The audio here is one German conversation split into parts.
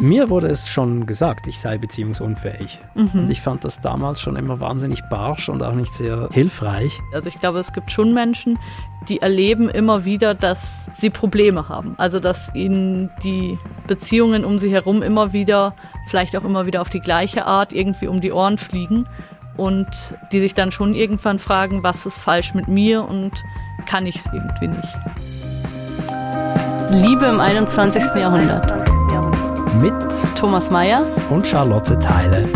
Mir wurde es schon gesagt, ich sei beziehungsunfähig. Mhm. Und ich fand das damals schon immer wahnsinnig barsch und auch nicht sehr hilfreich. Also ich glaube, es gibt schon Menschen, die erleben immer wieder, dass sie Probleme haben. Also dass ihnen die Beziehungen um sie herum immer wieder, vielleicht auch immer wieder auf die gleiche Art irgendwie um die Ohren fliegen. Und die sich dann schon irgendwann fragen, was ist falsch mit mir und kann ich es irgendwie nicht. Liebe im 21. Jahrhundert mit Thomas Mayer und Charlotte Teile.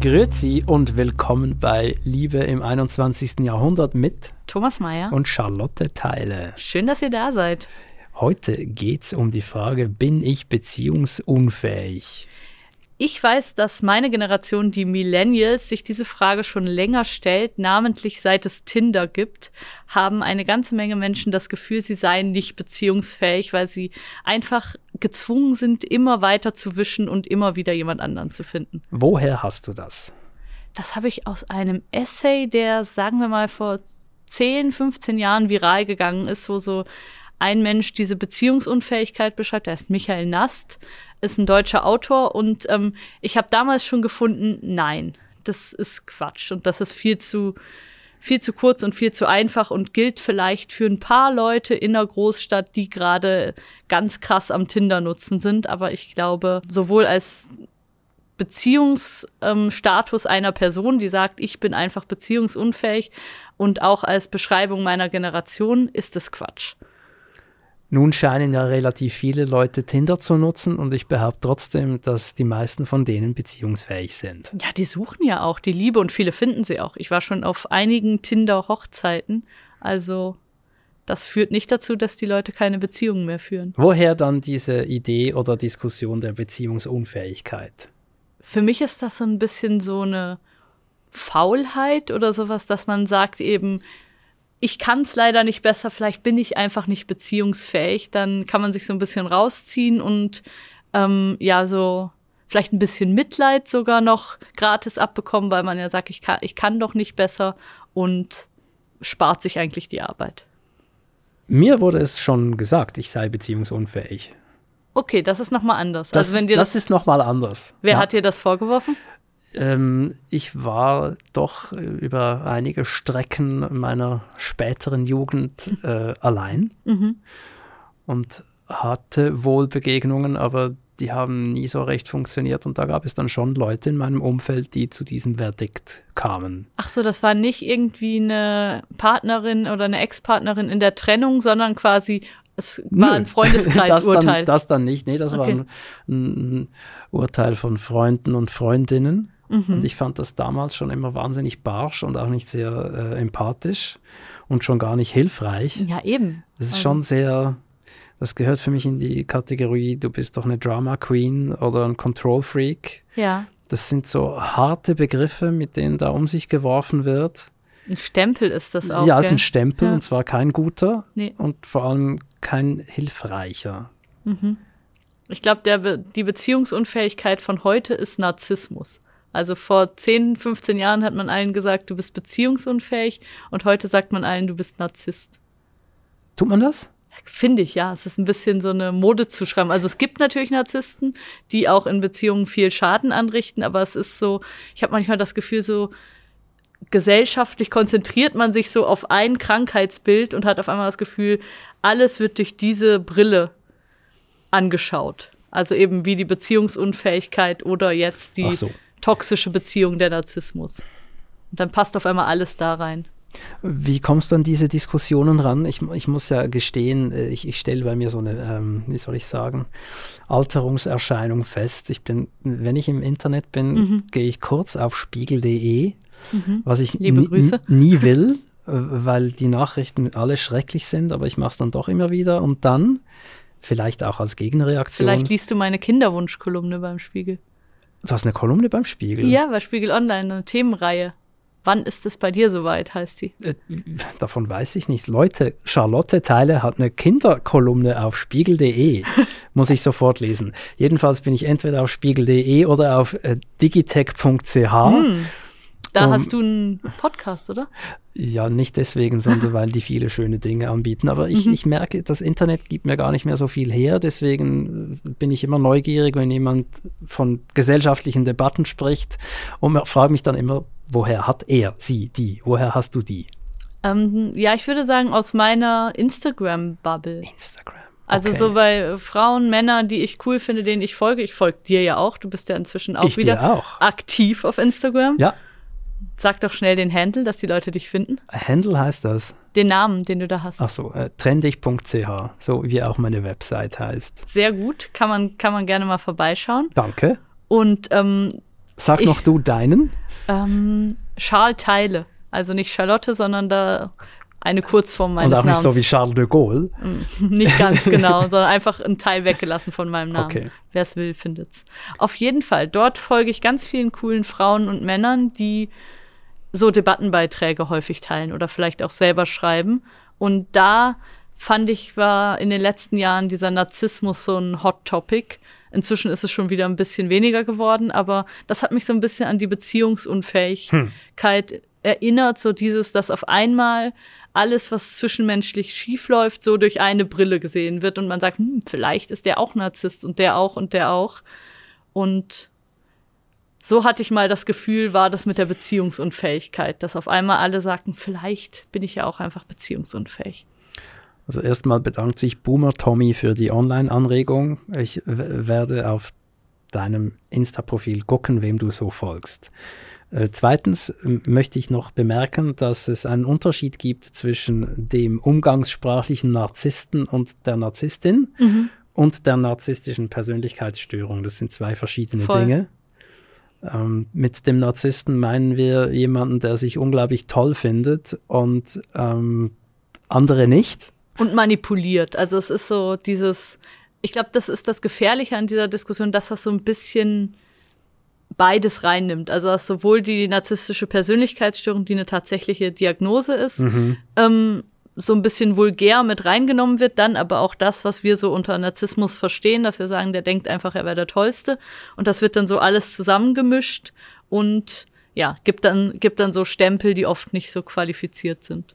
Grüezi und willkommen bei Liebe im 21. Jahrhundert mit Thomas Mayer und Charlotte Teile. Schön, dass ihr da seid. Heute geht es um die Frage, bin ich beziehungsunfähig? Ich weiß, dass meine Generation, die Millennials, sich diese Frage schon länger stellt. Namentlich seit es Tinder gibt, haben eine ganze Menge Menschen das Gefühl, sie seien nicht beziehungsfähig, weil sie einfach gezwungen sind, immer weiter zu wischen und immer wieder jemand anderen zu finden. Woher hast du das? Das habe ich aus einem Essay, der, sagen wir mal, vor 10, 15 Jahren viral gegangen ist, wo so ein Mensch diese Beziehungsunfähigkeit beschreibt. Der ist Michael Nast ist ein deutscher Autor und ähm, ich habe damals schon gefunden, nein, das ist Quatsch und das ist viel zu viel zu kurz und viel zu einfach und gilt vielleicht für ein paar Leute in der Großstadt, die gerade ganz krass am Tinder nutzen sind. Aber ich glaube, sowohl als Beziehungsstatus ähm, einer Person, die sagt, ich bin einfach beziehungsunfähig, und auch als Beschreibung meiner Generation ist es Quatsch. Nun scheinen ja relativ viele Leute Tinder zu nutzen und ich behaupte trotzdem, dass die meisten von denen beziehungsfähig sind. Ja, die suchen ja auch die Liebe und viele finden sie auch. Ich war schon auf einigen Tinder-Hochzeiten, also das führt nicht dazu, dass die Leute keine Beziehungen mehr führen. Woher dann diese Idee oder Diskussion der Beziehungsunfähigkeit? Für mich ist das so ein bisschen so eine Faulheit oder sowas, dass man sagt eben, ich kann es leider nicht besser, vielleicht bin ich einfach nicht beziehungsfähig, dann kann man sich so ein bisschen rausziehen und ähm, ja, so vielleicht ein bisschen Mitleid sogar noch gratis abbekommen, weil man ja sagt, ich kann, ich kann doch nicht besser und spart sich eigentlich die Arbeit. Mir wurde es schon gesagt, ich sei beziehungsunfähig. Okay, das ist nochmal anders. Das, also wenn dir das, das ist nochmal anders. Wer ja. hat dir das vorgeworfen? Ähm, ich war doch über einige Strecken meiner späteren Jugend äh, allein mhm. und hatte wohl Begegnungen, aber die haben nie so recht funktioniert und da gab es dann schon Leute in meinem Umfeld, die zu diesem Verdikt kamen. Ach so, das war nicht irgendwie eine Partnerin oder eine Ex-Partnerin in der Trennung, sondern quasi es war Nö, ein Freundeskreisurteil. Das, das, dann nicht, nee, das okay. war ein, ein, Urteil von Freunden und Freundinnen. Mhm. Und ich fand das damals schon immer wahnsinnig barsch und auch nicht sehr äh, empathisch und schon gar nicht hilfreich. Ja, eben. Das ist also. schon sehr, das gehört für mich in die Kategorie, du bist doch eine Drama Queen oder ein Control Freak. Ja. Das sind so harte Begriffe, mit denen da um sich geworfen wird. Ein Stempel ist das auch. Ja, es ist ein Stempel ja. und zwar kein guter nee. und vor allem kein hilfreicher. Mhm. Ich glaube, Be die Beziehungsunfähigkeit von heute ist Narzissmus. Also vor 10, 15 Jahren hat man allen gesagt, du bist beziehungsunfähig und heute sagt man allen, du bist Narzisst. Tut man das? Finde ich, ja. Es ist ein bisschen so eine Mode zu schreiben. Also es gibt natürlich Narzissten, die auch in Beziehungen viel Schaden anrichten, aber es ist so, ich habe manchmal das Gefühl, so gesellschaftlich konzentriert man sich so auf ein Krankheitsbild und hat auf einmal das Gefühl, alles wird durch diese Brille angeschaut. Also eben wie die Beziehungsunfähigkeit oder jetzt die so toxische Beziehung der Narzissmus. Und dann passt auf einmal alles da rein. Wie kommst du an diese Diskussionen ran? Ich, ich muss ja gestehen, äh, ich, ich stelle bei mir so eine, ähm, wie soll ich sagen, Alterungserscheinung fest. Ich bin, wenn ich im Internet bin, mhm. gehe ich kurz auf spiegel.de, mhm. was ich nie will, äh, weil die Nachrichten alle schrecklich sind, aber ich mache es dann doch immer wieder und dann vielleicht auch als Gegenreaktion. Vielleicht liest du meine Kinderwunschkolumne beim Spiegel. Du hast eine Kolumne beim Spiegel? Ja, bei Spiegel Online, eine Themenreihe. Wann ist es bei dir soweit, heißt sie? Äh, davon weiß ich nichts. Leute, Charlotte Teile hat eine Kinderkolumne auf spiegel.de. Muss ich sofort lesen. Jedenfalls bin ich entweder auf spiegel.de oder auf äh, digitech.ch. Hm. Da Um- hast du einen Podcast, oder? Ja, nicht deswegen, sondern weil die viele schöne Dinge anbieten. Aber ich, ich merke, das Internet gibt mir gar nicht mehr so viel her. Deswegen äh, bin ich immer neugierig, wenn jemand von gesellschaftlichen Debatten spricht und frage mich dann immer, woher hat er sie, die? Woher hast du die? Ähm, ja, ich würde sagen, aus meiner Instagram-Bubble. Instagram. Also Okay. so bei Frauen, Männern, die ich cool finde, denen ich folge. Ich folge dir ja auch. Du bist ja inzwischen auch Ich wieder auch. aktiv auf Instagram. Ja, Sag doch schnell den Handle, dass die Leute dich finden. Handle heißt das. Den Namen, den du da hast. Ach so, äh, trendig.ch, so wie auch meine Website heißt. Sehr gut. Kann man, kann man gerne mal vorbeischauen. Danke. Und ähm, Sag Ich- noch du deinen. ähm, Charles Teile. Also nicht Charlotte, sondern da eine Kurzform meines Und auch nicht Namens. so wie Charles de Gaulle. Nicht ganz genau, sondern einfach ein Teil weggelassen von meinem Namen. Okay. Wer es will, findet's. Auf jeden Fall, dort folge ich ganz vielen coolen Frauen und Männern, die so Debattenbeiträge häufig teilen oder vielleicht auch selber schreiben. Und da fand ich, war in den letzten Jahren dieser Narzissmus so ein Hot Topic. Inzwischen ist es schon wieder ein bisschen weniger geworden, aber das hat mich so ein bisschen an die Beziehungsunfähigkeit erinnert, so dieses, dass auf einmal alles, was zwischenmenschlich schiefläuft, so durch eine Brille gesehen wird und man sagt, hm, vielleicht ist der auch Narzisst und der auch und der auch. Und so hatte ich mal das Gefühl, war das mit der Beziehungsunfähigkeit, dass auf einmal alle sagten, vielleicht bin ich ja auch einfach beziehungsunfähig. Also erstmal bedankt sich Boomer Tommy für die Online-Anregung. Ich werde auf deinem Insta-Profil gucken, wem du so folgst. Äh, zweitens ähm, möchte ich noch bemerken, dass es einen Unterschied gibt zwischen dem umgangssprachlichen Narzissten und der Narzisstin und der narzisstischen Persönlichkeitsstörung. Das sind zwei verschiedene Voll. Dinge. Ähm, mit dem Narzissten meinen wir jemanden, der sich unglaublich toll findet und ähm, andere nicht. Und manipuliert. Also es ist so dieses, ich glaube, das ist das Gefährliche an dieser Diskussion, dass das so ein bisschen beides reinnimmt. Also dass sowohl die narzisstische Persönlichkeitsstörung, die eine tatsächliche Diagnose ist, ähm, so ein bisschen vulgär mit reingenommen wird, dann aber auch das, was wir so unter Narzissmus verstehen, dass wir sagen, der denkt einfach, er wäre der Tollste. Und das wird dann so alles zusammengemischt und ja, gibt dann, gibt dann so Stempel, die oft nicht so qualifiziert sind.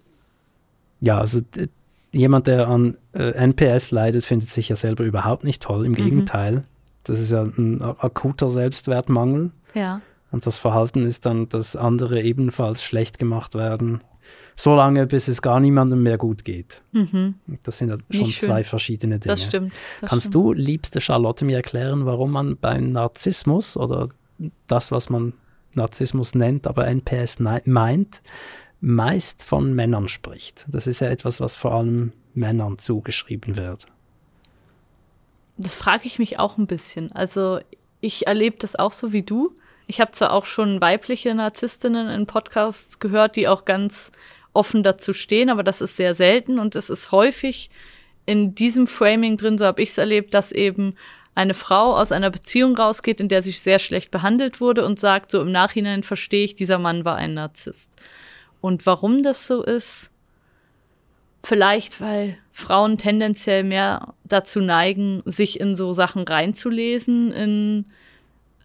Ja, also jemand, der an äh, NPS leidet, findet sich ja selber überhaupt nicht toll. Im Gegenteil. Das ist ja ein akuter Selbstwertmangel. Ja. Und das Verhalten ist dann, dass andere ebenfalls schlecht gemacht werden, solange bis es gar niemandem mehr gut geht. Das sind ja schon zwei verschiedene Dinge. Das stimmt. Das Kannst stimmt. du, liebste Charlotte, mir erklären, warum man beim Narzissmus oder das, was man Narzissmus nennt, aber NPS meint, meist von Männern spricht? Das ist ja etwas, was vor allem Männern zugeschrieben wird. Das frage ich mich auch ein bisschen. Also ich erlebe das auch so wie du. Ich habe zwar auch schon weibliche Narzisstinnen in Podcasts gehört, die auch ganz offen dazu stehen, aber das ist sehr selten und es ist häufig in diesem Framing drin, so habe ich es erlebt, dass eben eine Frau aus einer Beziehung rausgeht, in der sie sehr schlecht behandelt wurde und sagt, so im Nachhinein verstehe ich, dieser Mann war ein Narzisst. Und warum das so ist, Vielleicht, weil Frauen tendenziell mehr dazu neigen, sich in so Sachen reinzulesen, in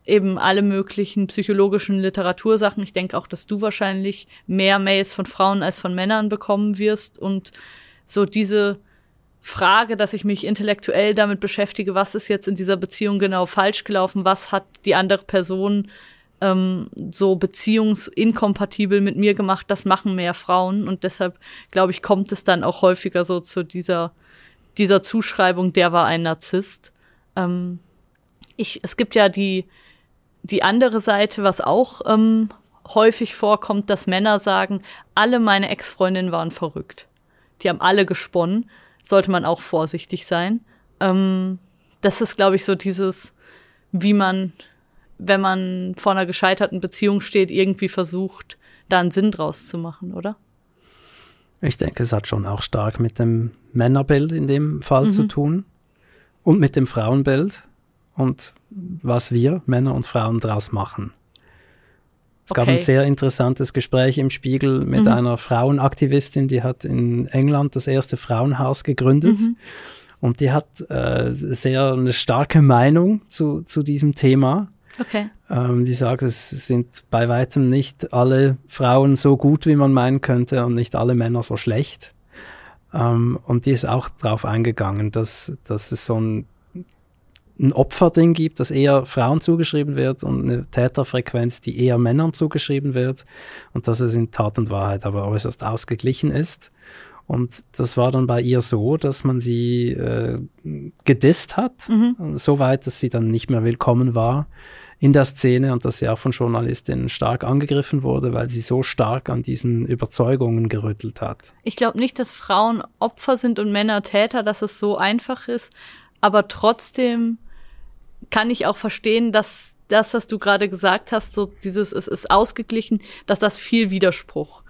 eben alle möglichen psychologischen Literatursachen. Ich denke auch, dass du wahrscheinlich mehr Mails von Frauen als von Männern bekommen wirst und so diese Frage, dass ich mich intellektuell damit beschäftige, was ist jetzt in dieser Beziehung genau falsch gelaufen, was hat die andere Person ähm, so beziehungsinkompatibel mit mir gemacht, das machen mehr Frauen und deshalb glaube ich, kommt es dann auch häufiger so zu dieser, dieser Zuschreibung, der war ein Narzisst. Ähm, ich, es gibt ja die, die andere Seite, was auch ähm, häufig vorkommt, dass Männer sagen, alle meine Ex-Freundinnen waren verrückt. Die haben alle gesponnen. Sollte man auch vorsichtig sein. Ähm, das ist, glaube ich, so dieses, wie man, wenn man vor einer gescheiterten Beziehung steht, irgendwie versucht, da einen Sinn draus zu machen, oder? Ich denke, es hat schon auch stark mit dem Männerbild in dem Fall zu tun und mit dem Frauenbild und was wir Männer und Frauen daraus machen. Es gab Okay. ein sehr interessantes Gespräch im Spiegel mit einer Frauenaktivistin, die hat in England das erste Frauenhaus gegründet. Und die hat äh, sehr eine starke Meinung zu, zu diesem Thema. Okay. Ähm, die sagt, es sind bei weitem nicht alle Frauen so gut, wie man meinen könnte und nicht alle Männer so schlecht. Ähm, und die ist auch darauf eingegangen, dass, dass es so ein, ein Opferding gibt, das eher Frauen zugeschrieben wird und eine Täterfrequenz, die eher Männern zugeschrieben wird und dass es in Tat und Wahrheit aber äußerst ausgeglichen ist. Und das war dann bei ihr so, dass man sie äh, gedisst hat, mhm. so weit, dass sie dann nicht mehr willkommen war in der Szene und dass sie auch von Journalistinnen stark angegriffen wurde, weil sie so stark an diesen Überzeugungen gerüttelt hat. Ich glaube nicht, dass Frauen Opfer sind und Männer Täter, dass es so einfach ist, aber trotzdem kann ich auch verstehen, dass das, was du gerade gesagt hast, so dieses, es ist ausgeglichen, dass das viel Widerspruch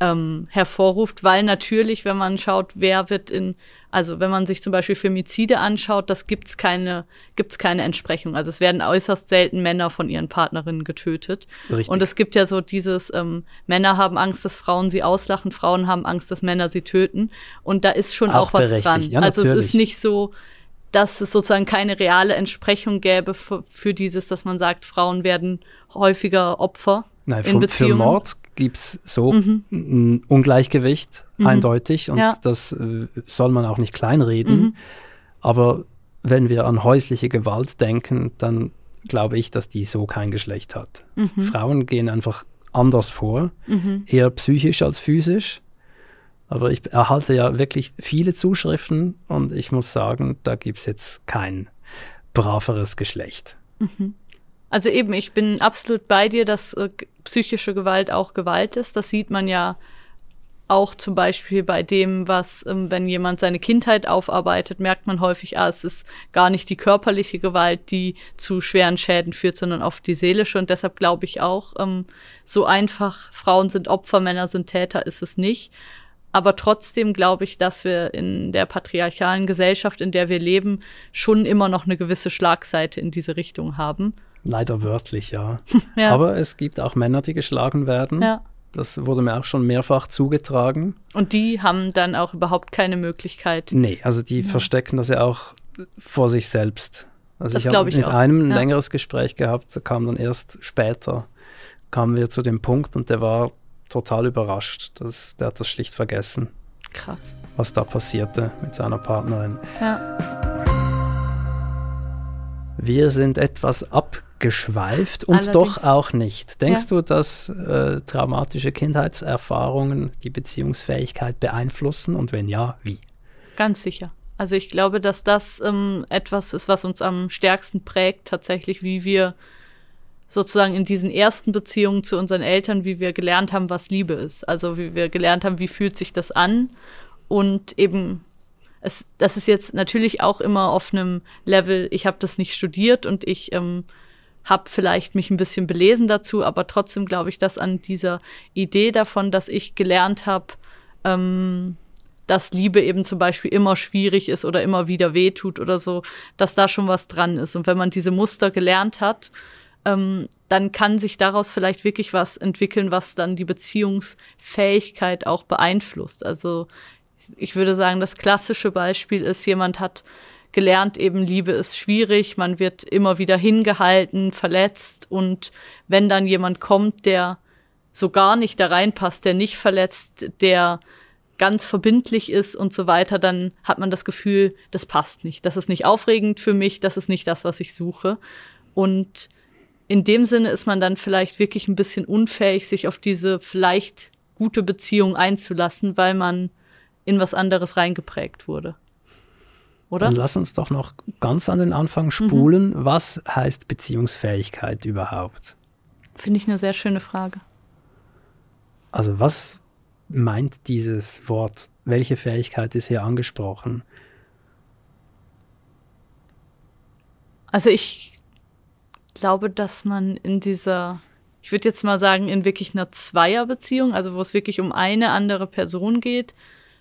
ähm, hervorruft, weil natürlich, wenn man schaut, wer wird in, also wenn man sich zum Beispiel Femizide anschaut, das gibt's keine, gibt's keine Entsprechung. Also es werden äußerst selten Männer von ihren Partnerinnen getötet. Richtig. Und es gibt ja so dieses, ähm, Männer haben Angst, dass Frauen sie auslachen, Frauen haben Angst, dass Männer sie töten. Und da ist schon auch, auch was dran. Ja, also es ist nicht so, dass es sozusagen keine reale Entsprechung gäbe für, für dieses, dass man sagt, Frauen werden häufiger Opfer. Nein, in für, für Mord gibt es so mhm. ein Ungleichgewicht, mhm. eindeutig, und ja. das äh, soll man auch nicht kleinreden. Mhm. Aber wenn wir an häusliche Gewalt denken, dann glaube ich, dass die so kein Geschlecht hat. Mhm. Frauen gehen einfach anders vor, mhm. eher psychisch als physisch. Aber ich erhalte ja wirklich viele Zuschriften und ich muss sagen, da gibt es jetzt kein braveres Geschlecht. Mhm. Also eben, ich bin absolut bei dir, dass äh, psychische Gewalt auch Gewalt ist. Das sieht man ja auch zum Beispiel bei dem, was, ähm, wenn jemand seine Kindheit aufarbeitet, merkt man häufig, ah, es ist gar nicht die körperliche Gewalt, die zu schweren Schäden führt, sondern oft die seelische. Und deshalb glaube ich auch, ähm, so einfach, Frauen sind Opfer, Männer sind Täter, ist es nicht. Aber trotzdem glaube ich, dass wir in der patriarchalen Gesellschaft, in der wir leben, schon immer noch eine gewisse Schlagseite in diese Richtung haben. Leider wörtlich, ja. ja. Aber es gibt auch Männer, die geschlagen werden. Ja. Das wurde mir auch schon mehrfach zugetragen. Und die haben dann auch überhaupt keine Möglichkeit. Nee, also die ja. verstecken das ja auch vor sich selbst. Also das ich habe mit auch. einem ein ja. längeres Gespräch gehabt, da kam dann erst später, kamen wir zu dem Punkt und der war total überrascht. Das, der hat das schlicht vergessen. Krass. Was da passierte mit seiner Partnerin. Ja. Wir sind etwas abgeschweift und Allerdings. doch auch nicht. Denkst ja. du, dass äh, traumatische Kindheitserfahrungen die Beziehungsfähigkeit beeinflussen und wenn ja, wie? Ganz sicher. Also ich glaube, dass das ähm, etwas ist, was uns am stärksten prägt, tatsächlich, wie wir sozusagen in diesen ersten Beziehungen zu unseren Eltern, wie wir gelernt haben, was Liebe ist. Also wie wir gelernt haben, wie fühlt sich das an und eben es, das ist jetzt natürlich auch immer auf einem Level, ich habe das nicht studiert und ich ähm, habe vielleicht mich ein bisschen belesen dazu, aber trotzdem glaube ich, dass an dieser Idee davon, dass ich gelernt habe, ähm, dass Liebe eben zum Beispiel immer schwierig ist oder immer wieder wehtut oder so, dass da schon was dran ist. Und wenn man diese Muster gelernt hat, ähm, dann kann sich daraus vielleicht wirklich was entwickeln, was dann die Beziehungsfähigkeit auch beeinflusst. Also ich würde sagen, das klassische Beispiel ist, jemand hat gelernt, eben Liebe ist schwierig, man wird immer wieder hingehalten, verletzt und wenn dann jemand kommt, der so gar nicht da reinpasst, der nicht verletzt, der ganz verbindlich ist und so weiter, dann hat man das Gefühl, das passt nicht. Das ist nicht aufregend für mich, das ist nicht das, was ich suche. Und in dem Sinne ist man dann vielleicht wirklich ein bisschen unfähig, sich auf diese vielleicht gute Beziehung einzulassen, weil man in was anderes reingeprägt wurde. Oder? Dann lass uns doch noch ganz an den Anfang spulen. Mhm. Was heißt Beziehungsfähigkeit überhaupt? Finde ich eine sehr schöne Frage. Also was meint dieses Wort? Welche Fähigkeit ist hier angesprochen? Also ich glaube, dass man in dieser, ich würde jetzt mal sagen, in wirklich einer Zweierbeziehung, also wo es wirklich um eine andere Person geht,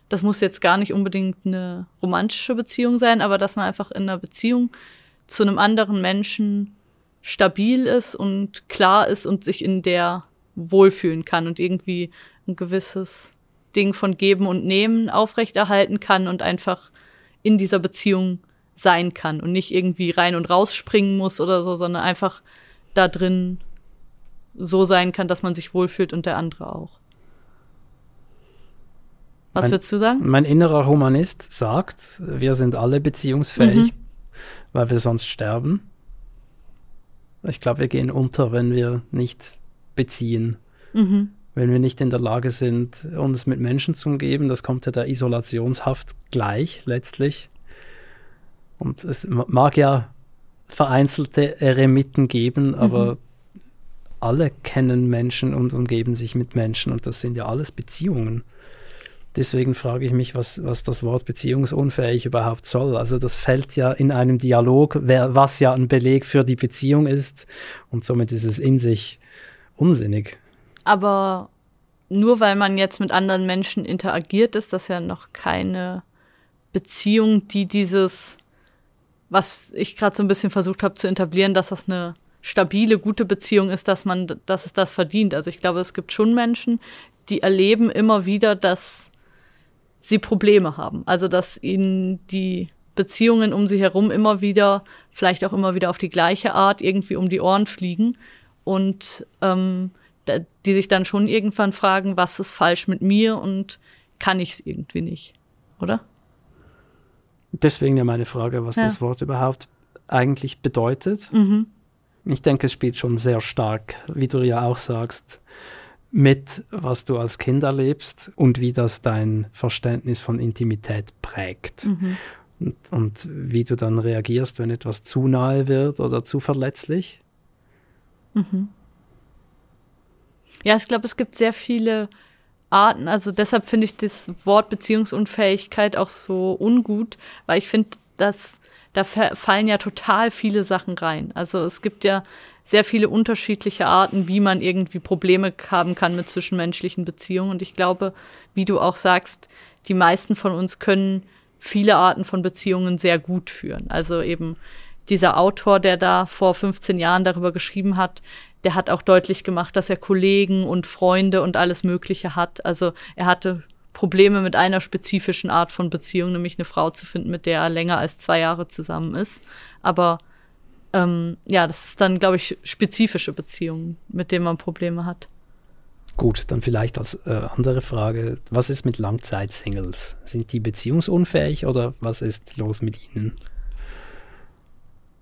das muss jetzt gar nicht unbedingt eine romantische Beziehung sein, aber dass man einfach in einer Beziehung zu einem anderen Menschen stabil ist und klar ist und sich in der wohlfühlen kann und irgendwie ein gewisses Ding von Geben und Nehmen aufrechterhalten kann und einfach in dieser Beziehung sein kann und nicht irgendwie rein und raus springen muss oder so, sondern einfach da drin so sein kann, dass man sich wohlfühlt und der andere auch. Was mein, würdest du sagen? Mein innerer Humanist sagt, wir sind alle beziehungsfähig, mhm. weil wir sonst sterben. Ich glaube, wir gehen unter, wenn wir nicht beziehen. Mhm. Wenn wir nicht in der Lage sind, uns mit Menschen zu umgeben, das kommt ja der Isolationshaft gleich letztlich. Und es mag ja vereinzelte Eremiten geben, mhm. aber alle kennen Menschen und umgeben sich mit Menschen und das sind ja alles Beziehungen. Deswegen frage ich mich, was, was das Wort beziehungsunfähig überhaupt soll. Also das fällt ja in einem Dialog, was ja ein Beleg für die Beziehung ist und somit ist es in sich unsinnig. Aber nur weil man jetzt mit anderen Menschen interagiert, ist das ja noch keine Beziehung, die dieses, was ich gerade so ein bisschen versucht habe zu etablieren, dass das eine stabile, gute Beziehung ist, dass man, dass es das verdient. Also ich glaube, es gibt schon Menschen, die erleben immer wieder, dass sie Probleme haben. Also dass ihnen die Beziehungen um sie herum immer wieder, vielleicht auch immer wieder auf die gleiche Art irgendwie um die Ohren fliegen und ähm, die sich dann schon irgendwann fragen, was ist falsch mit mir und kann ich es irgendwie nicht, oder? Deswegen ja meine Frage, was ja. das Wort überhaupt eigentlich bedeutet. Mhm. Ich denke, es spielt schon sehr stark, wie du ja auch sagst, mit, was du als Kind erlebst und wie das dein Verständnis von Intimität prägt. Mhm. Und, und, wie du dann reagierst, wenn etwas zu nahe wird oder zu verletzlich. Mhm. Ja, ich glaube, es gibt sehr viele Arten. Also deshalb finde ich das Wort Beziehungsunfähigkeit auch so ungut, weil ich finde, dass da fallen ja total viele Sachen rein. Also es gibt ja sehr viele unterschiedliche Arten, wie man irgendwie Probleme haben kann mit zwischenmenschlichen Beziehungen. Und ich glaube, wie du auch sagst, die meisten von uns können viele Arten von Beziehungen sehr gut führen. Also eben dieser Autor, der da vor 15 Jahren darüber geschrieben hat, der hat auch deutlich gemacht, dass er Kollegen und Freunde und alles Mögliche hat. Also er hatte Probleme mit einer spezifischen Art von Beziehung, nämlich eine Frau zu finden, mit der er länger als zwei Jahre zusammen ist. Aber ähm, ja, das ist dann, glaube ich, spezifische Beziehungen, mit denen man Probleme hat. Gut, dann vielleicht als äh, andere Frage, was ist mit Langzeitsingles? Sind die beziehungsunfähig oder was ist los mit ihnen?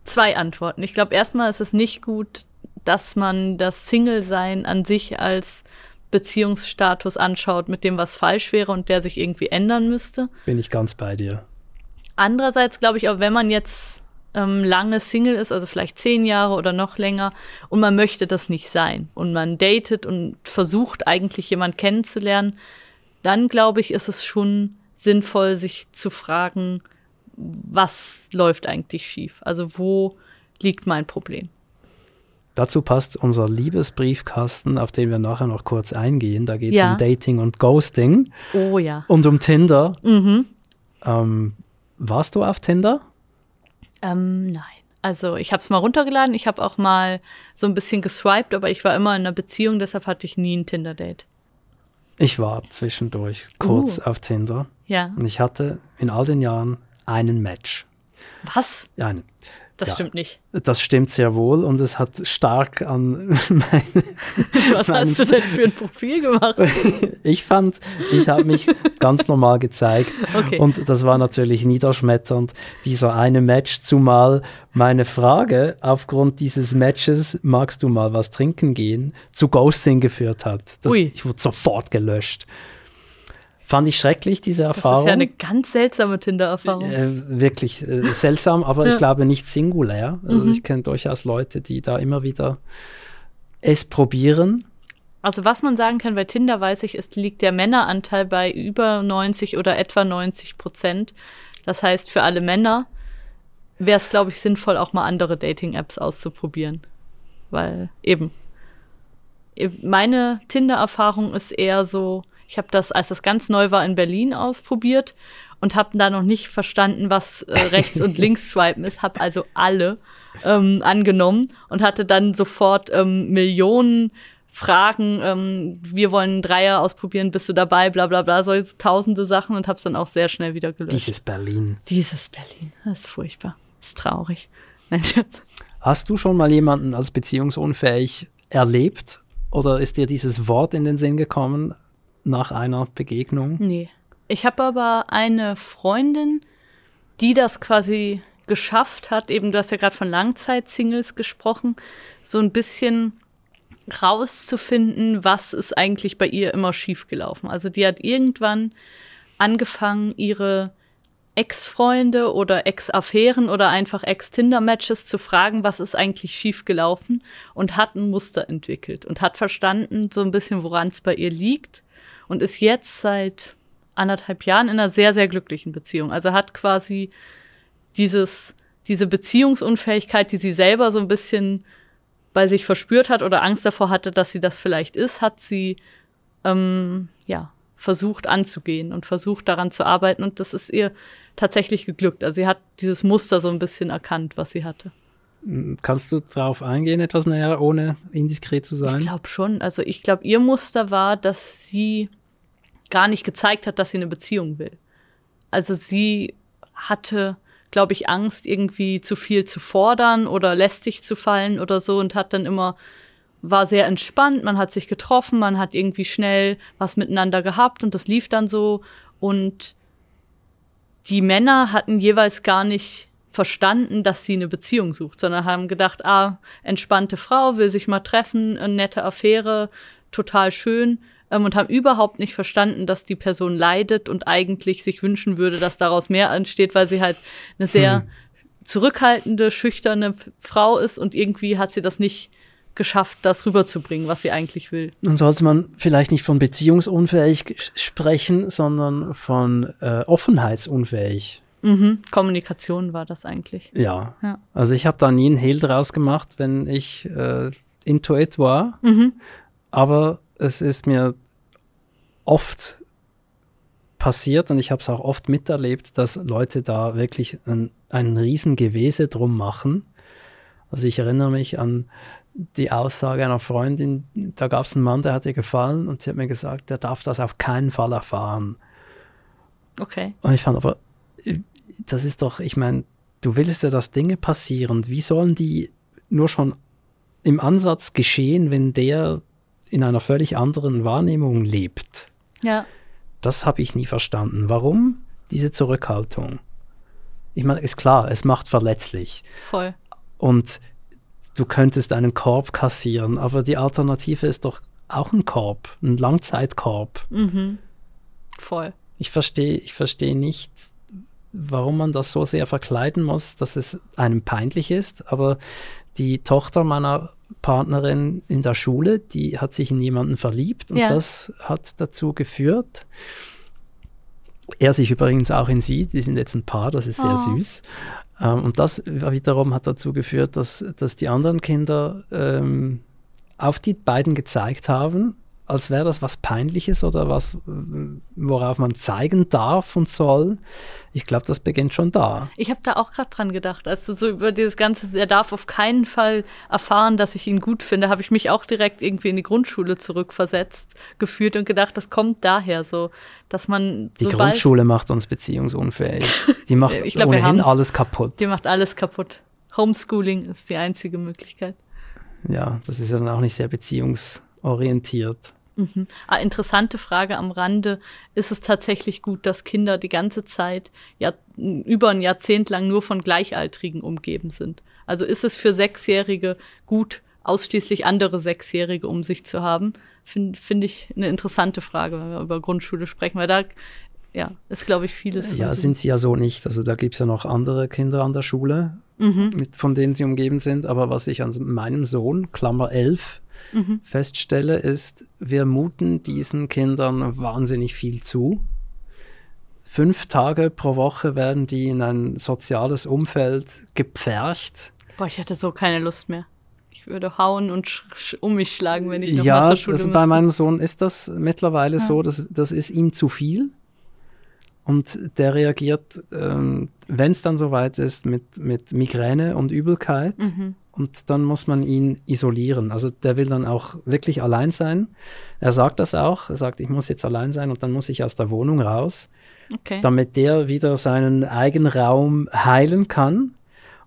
Zwei Antworten. Ich glaube, erstmal ist es nicht gut, dass man das Single-Sein an sich als Beziehungsstatus anschaut, mit dem was falsch wäre und der sich irgendwie ändern müsste. Bin ich ganz bei dir. Andererseits glaube ich auch, wenn man jetzt ähm, lange Single ist, also vielleicht zehn Jahre oder noch länger, und man möchte das nicht sein und man datet und versucht eigentlich jemand kennenzulernen, dann glaube ich, ist es schon sinnvoll, sich zu fragen, was läuft eigentlich schief? Also wo liegt mein Problem? Dazu passt unser Liebesbriefkasten, auf den wir nachher noch kurz eingehen. Da geht es ja. um Dating und Ghosting. Oh ja. Und um Tinder. Mhm. Ähm, warst du auf Tinder? Ähm, nein. Also ich habe es mal runtergeladen, ich habe auch mal so ein bisschen geswiped, aber ich war immer in einer Beziehung, deshalb hatte ich nie ein Tinder-Date. Ich war zwischendurch kurz uh. auf Tinder. Ja. Und ich hatte in all den Jahren einen Match. Was? Ja, einen. Das ja, stimmt nicht. Das stimmt sehr wohl und es hat stark an meine. Was hast du denn für ein Profil gemacht? ich fand, ich habe mich ganz normal gezeigt okay. und das war natürlich niederschmetternd, dieser eine Match, zumal meine Frage aufgrund dieses Matches, magst du mal was trinken gehen, zu Ghosting geführt hat. Das, Ui. Ich wurde sofort gelöscht. Fand ich schrecklich, diese Erfahrung. Das ist ja eine ganz seltsame Tinder-Erfahrung. Äh, wirklich äh, seltsam, aber ja. ich glaube nicht singulär. Also mhm. ich kenne durchaus Leute, die da immer wieder es probieren. Also was man sagen kann bei Tinder, weiß ich, ist, liegt der Männeranteil bei über 90 oder etwa 90 Prozent. Das heißt, für alle Männer wäre es, glaube ich, sinnvoll, auch mal andere Dating-Apps auszuprobieren. Weil eben, meine Tinder-Erfahrung ist eher so, ich habe das, als das ganz neu war, in Berlin ausprobiert und habe da noch nicht verstanden, was äh, rechts und links swipen ist. Habe also alle ähm, angenommen und hatte dann sofort ähm, Millionen Fragen. Ähm, wir wollen Dreier ausprobieren, bist du dabei? Bla bla bla, so tausende Sachen und habe es dann auch sehr schnell wieder gelöscht. Dieses Berlin. Dieses Berlin, das ist furchtbar, das ist traurig. Hast du schon mal jemanden als beziehungsunfähig erlebt? Oder ist dir dieses Wort in den Sinn gekommen nach einer Begegnung? Nee. Ich habe aber eine Freundin, die das quasi geschafft hat, eben du hast ja gerade von Langzeit-Singles gesprochen, so ein bisschen rauszufinden, was ist eigentlich bei ihr immer schiefgelaufen. Also die hat irgendwann angefangen, ihre Ex-Freunde oder Ex-Affären oder einfach Ex-Tinder-Matches zu fragen, was ist eigentlich schiefgelaufen und hat ein Muster entwickelt und hat verstanden so ein bisschen, woran es bei ihr liegt und ist jetzt seit anderthalb Jahren in einer sehr, sehr glücklichen Beziehung. Also hat quasi dieses, diese Beziehungsunfähigkeit, die sie selber so ein bisschen bei sich verspürt hat oder Angst davor hatte, dass sie das vielleicht ist, hat sie ähm, ja versucht anzugehen und versucht daran zu arbeiten und das ist ihr tatsächlich geglückt. Also sie hat dieses Muster so ein bisschen erkannt, was sie hatte. Kannst du darauf eingehen, etwas näher, ohne indiskret zu sein? Ich glaube schon. Also ich glaube, ihr Muster war, dass sie gar nicht gezeigt hat, dass sie eine Beziehung will. Also sie hatte glaube ich, Angst, irgendwie zu viel zu fordern oder lästig zu fallen oder so und hat dann immer, war sehr entspannt, man hat sich getroffen, man hat irgendwie schnell was miteinander gehabt und das lief dann so und die Männer hatten jeweils gar nicht verstanden, dass sie eine Beziehung sucht, sondern haben gedacht, ah, entspannte Frau, will sich mal treffen, nette Affäre, total schön ähm, und haben überhaupt nicht verstanden, dass die Person leidet und eigentlich sich wünschen würde, dass daraus mehr entsteht, weil sie halt eine sehr hm. zurückhaltende, schüchterne Frau ist und irgendwie hat sie das nicht geschafft, das rüberzubringen, was sie eigentlich will. Dann sollte man vielleicht nicht von beziehungsunfähig sprechen, sondern von äh, offenheitsunfähig. Mhm. Kommunikation war das eigentlich. Ja. ja. Also ich habe da nie einen Hehl draus gemacht, wenn ich äh, intuit war. Mhm. Aber es ist mir oft passiert und ich habe es auch oft miterlebt, dass Leute da wirklich ein, ein Riesengewese drum machen. Also ich erinnere mich an die Aussage einer Freundin, da gab es einen Mann, der hat ihr gefallen und sie hat mir gesagt, der darf das auf keinen Fall erfahren. Okay. Und ich fand aber, das ist doch, ich meine, du willst ja, dass Dinge passieren. Wie sollen die nur schon im Ansatz geschehen, wenn der in einer völlig anderen Wahrnehmung lebt. Ja. Das habe ich nie verstanden. Warum diese Zurückhaltung? Ich meine, ist klar, es macht verletzlich. Voll. Und du könntest einen Korb kassieren, aber die Alternative ist doch auch ein Korb, ein Langzeitkorb. Mhm. Voll. Ich verstehe, ich verstehe nicht, warum man das so sehr verkleiden muss, dass es einem peinlich ist, aber die Tochter meiner Partnerin in der Schule, die hat sich in jemanden verliebt und ja. das hat dazu geführt, er sich übrigens auch in sie, die sind jetzt ein Paar, das ist sehr oh. süß. Ähm, und das wiederum hat dazu geführt, dass, dass die anderen Kinder ähm, auf die beiden gezeigt haben, als wäre das was Peinliches oder was, worauf man zeigen darf und soll. Ich glaube, das beginnt schon da. Ich habe da auch gerade dran gedacht. Also so über dieses Ganze, er darf auf keinen Fall erfahren, dass ich ihn gut finde, habe ich mich auch direkt irgendwie in die Grundschule zurückversetzt gefühlt und gedacht, das kommt daher so, dass man. Die Grundschule macht uns beziehungsunfähig. Die macht glaub, ohnehin alles kaputt. Die macht alles kaputt. Homeschooling ist die einzige Möglichkeit. Ja, das ist ja dann auch nicht sehr beziehungs orientiert. Mhm. Ah, interessante Frage am Rande. Ist es tatsächlich gut, dass Kinder die ganze Zeit ja, über ein Jahrzehnt lang nur von Gleichaltrigen umgeben sind? Also ist es für Sechsjährige gut, ausschließlich andere Sechsjährige um sich zu haben? Finde find ich eine interessante Frage, wenn wir über Grundschule sprechen, weil da ja, ist, glaube ich, vieles. Ja, sind sie ja so nicht. Also da gibt es ja noch andere Kinder an der Schule, mhm. mit, von denen sie umgeben sind. Aber was ich an meinem Sohn, Klammer 11, mhm. feststelle, ist, wir muten diesen Kindern wahnsinnig viel zu. Fünf Tage pro Woche werden die in ein soziales Umfeld gepfercht. Boah, ich hätte so keine Lust mehr. Ich würde hauen und um mich schlagen, wenn ich noch ja, zur Schule also bei meinem Sohn ist das mittlerweile ja. so, dass das ist ihm zu viel. Und der reagiert, ähm, wenn es dann soweit ist, mit, mit Migräne und Übelkeit. Mhm und dann muss man ihn isolieren. Also der will dann auch wirklich allein sein. Er sagt das auch. Er sagt, ich muss jetzt allein sein und dann muss ich aus der Wohnung raus, okay. damit der wieder seinen Eigenraum heilen kann.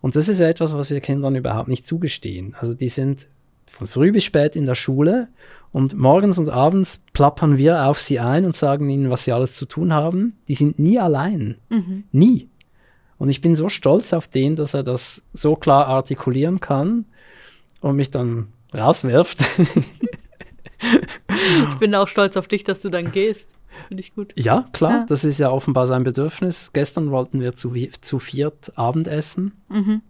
Und das ist ja etwas, was wir Kindern überhaupt nicht zugestehen. Also die sind von früh bis spät in der Schule und morgens und abends plappern wir auf sie ein und sagen ihnen, was sie alles zu tun haben. Die sind nie allein. Mhm. Nie. Und ich bin so stolz auf den, dass er das so klar artikulieren kann und mich dann rauswirft. ich bin auch stolz auf dich, dass du dann gehst. Finde ich gut. Ja, klar, ja. das ist ja offenbar sein Bedürfnis. Gestern wollten wir zu, zu viert Abendessen. Mhm.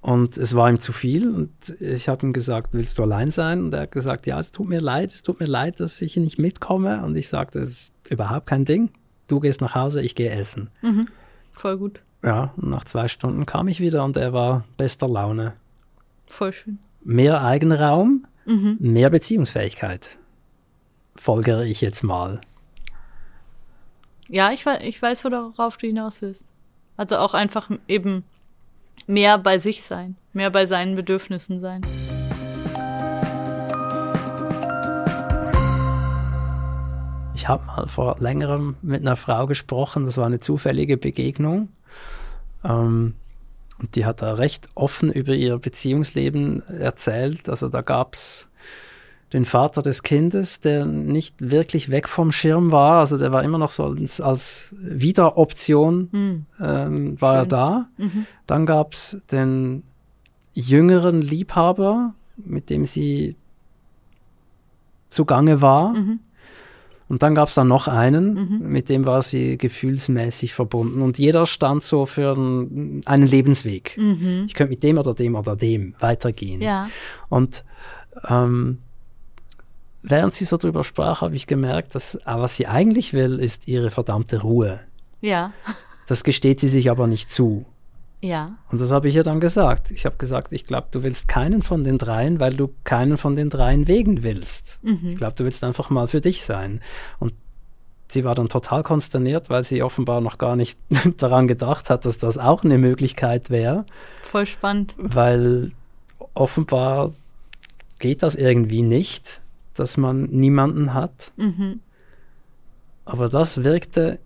Und es war ihm zu viel und ich habe ihm gesagt, willst du allein sein? Und er hat gesagt, ja, es tut mir leid, es tut mir leid, dass ich nicht mitkomme. Und ich sagte, es ist überhaupt kein Ding. Du gehst nach Hause, ich gehe essen. Mhm. Voll gut. Ja, und nach zwei Stunden kam ich wieder und er war bester Laune. Voll schön. Mehr Eigenraum, mhm. mehr Beziehungsfähigkeit. Folgere ich jetzt mal. Ja, ich, ich weiß, worauf du hinaus willst. Also auch einfach eben mehr bei sich sein, mehr bei seinen Bedürfnissen sein. Ich habe mal vor längerem mit einer Frau gesprochen, das war eine zufällige Begegnung. Ähm, und die hat da recht offen über ihr Beziehungsleben erzählt. Also da gab es den Vater des Kindes, der nicht wirklich weg vom Schirm war. Also der war immer noch so als, als Wiederoption mhm. ähm, war Schön. er da. Mhm. Dann gab es den jüngeren Liebhaber, mit dem sie zugange war. Mhm. Und dann gab es dann noch einen, mhm. mit dem war sie gefühlsmäßig verbunden. Und jeder stand so für einen, einen Lebensweg. Mhm. Ich könnte mit dem oder dem oder dem weitergehen. Ja. Und ähm, während sie so drüber sprach, habe ich gemerkt, dass äh, was sie eigentlich will, ist ihre verdammte Ruhe. Ja. Das gesteht sie sich aber nicht zu. Ja. Und das habe ich ihr dann gesagt. Ich habe gesagt, ich glaube, du willst keinen von den dreien, weil du keinen von den dreien wegen willst. Mhm. Ich glaube, du willst einfach mal für dich sein. Und sie war dann total konsterniert, weil sie offenbar noch gar nicht daran gedacht hat, dass das auch eine Möglichkeit wäre. Voll spannend. Weil offenbar geht das irgendwie nicht, dass man niemanden hat. Mhm. Aber das wirkte,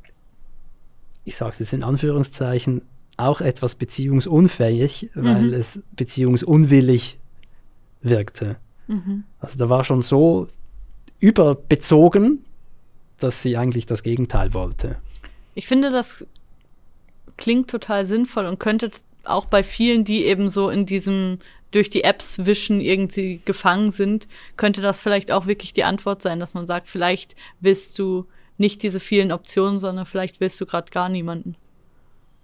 ich sage es jetzt in Anführungszeichen, auch etwas beziehungsunfähig, weil mhm. es beziehungsunwillig wirkte. Mhm. Also da war schon so überbezogen, dass sie eigentlich das Gegenteil wollte. Ich finde, das klingt total sinnvoll und könnte auch bei vielen, die eben so in diesem durch die Apps wischen irgendwie gefangen sind, könnte das vielleicht auch wirklich die Antwort sein, dass man sagt, vielleicht willst du nicht diese vielen Optionen, sondern vielleicht willst du gerade gar niemanden.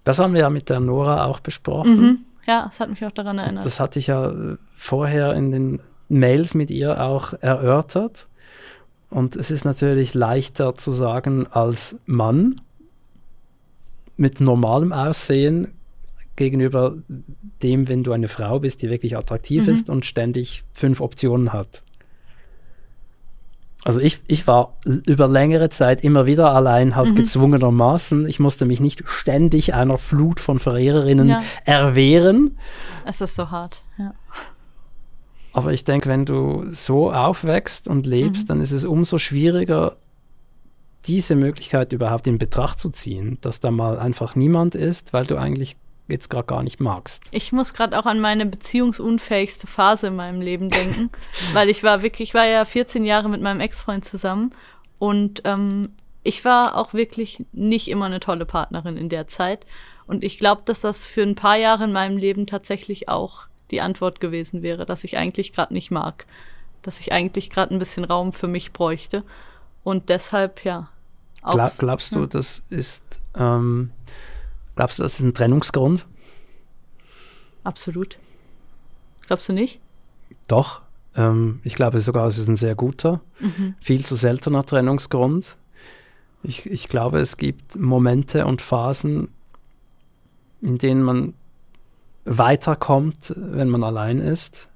Das haben wir ja mit der Nora auch besprochen. Mhm. Ja, das hat mich auch daran erinnert. Das hatte ich ja äh, vorher in den Mails mit ihr auch erörtert. Und es ist natürlich leichter zu sagen als Mann mit normalem Aussehen gegenüber dem, wenn du eine Frau bist, die wirklich attraktiv mhm. ist und ständig fünf Optionen hat. Also ich, ich war über längere Zeit immer wieder allein, halt mhm. gezwungenermaßen. Ich musste mich nicht ständig einer Flut von Verehrerinnen ja. erwehren. Es ist so hart, ja. Aber ich denke, wenn du so aufwächst und lebst, mhm. dann ist es umso schwieriger, diese Möglichkeit überhaupt in Betracht zu ziehen, dass da mal einfach niemand ist, weil du eigentlich jetzt gerade gar nicht magst. Ich muss gerade auch an meine beziehungsunfähigste Phase in meinem Leben denken, weil ich war wirklich, ich war ja 14 Jahre mit meinem Ex-Freund zusammen und ähm, ich war auch wirklich nicht immer eine tolle Partnerin in der Zeit. Und ich glaube, dass das für ein paar Jahre in meinem Leben tatsächlich auch die Antwort gewesen wäre, dass ich eigentlich gerade nicht mag. Dass ich eigentlich gerade ein bisschen Raum für mich bräuchte. Und deshalb, ja. Glaub, glaubst du, ja. das ist ähm, Glaubst du, das ist ein Trennungsgrund? Absolut. Glaubst du nicht? Doch. Ähm, ich glaube sogar, es ist ein sehr guter, mhm. viel zu seltener Trennungsgrund. Ich, ich glaube, es gibt Momente und Phasen, in denen man weiterkommt, wenn man allein ist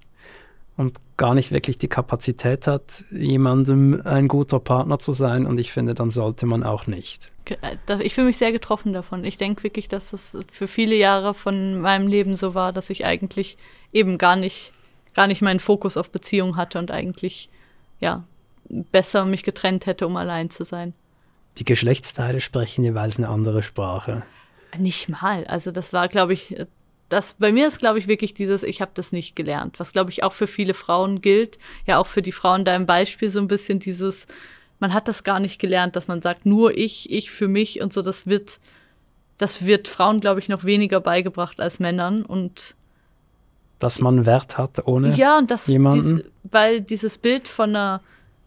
und gar nicht wirklich die Kapazität hat, jemandem ein guter Partner zu sein. Und ich finde, dann sollte man auch nicht. Äh, ich fühle mich sehr getroffen davon. Ich denke wirklich, dass das für viele Jahre von meinem Leben so war, dass ich eigentlich eben gar nicht, gar nicht meinen Fokus auf Beziehung hatte und eigentlich, ja, besser mich getrennt hätte, um allein zu sein. Die Geschlechtsteile sprechen jeweils eine andere Sprache. Nicht mal. Also das war, glaube ich, das bei mir ist, glaube ich, wirklich dieses, ich habe das nicht gelernt, was, glaube ich, auch für viele Frauen gilt. Ja, auch für die Frauen da im Beispiel so ein bisschen dieses, man hat das gar nicht gelernt, dass man sagt, nur ich, ich für mich und so, das wird, das wird Frauen, glaube ich, noch weniger beigebracht als Männern und dass man Wert hat ohne ja, und das, jemanden. Dies, weil dieses Bild von einer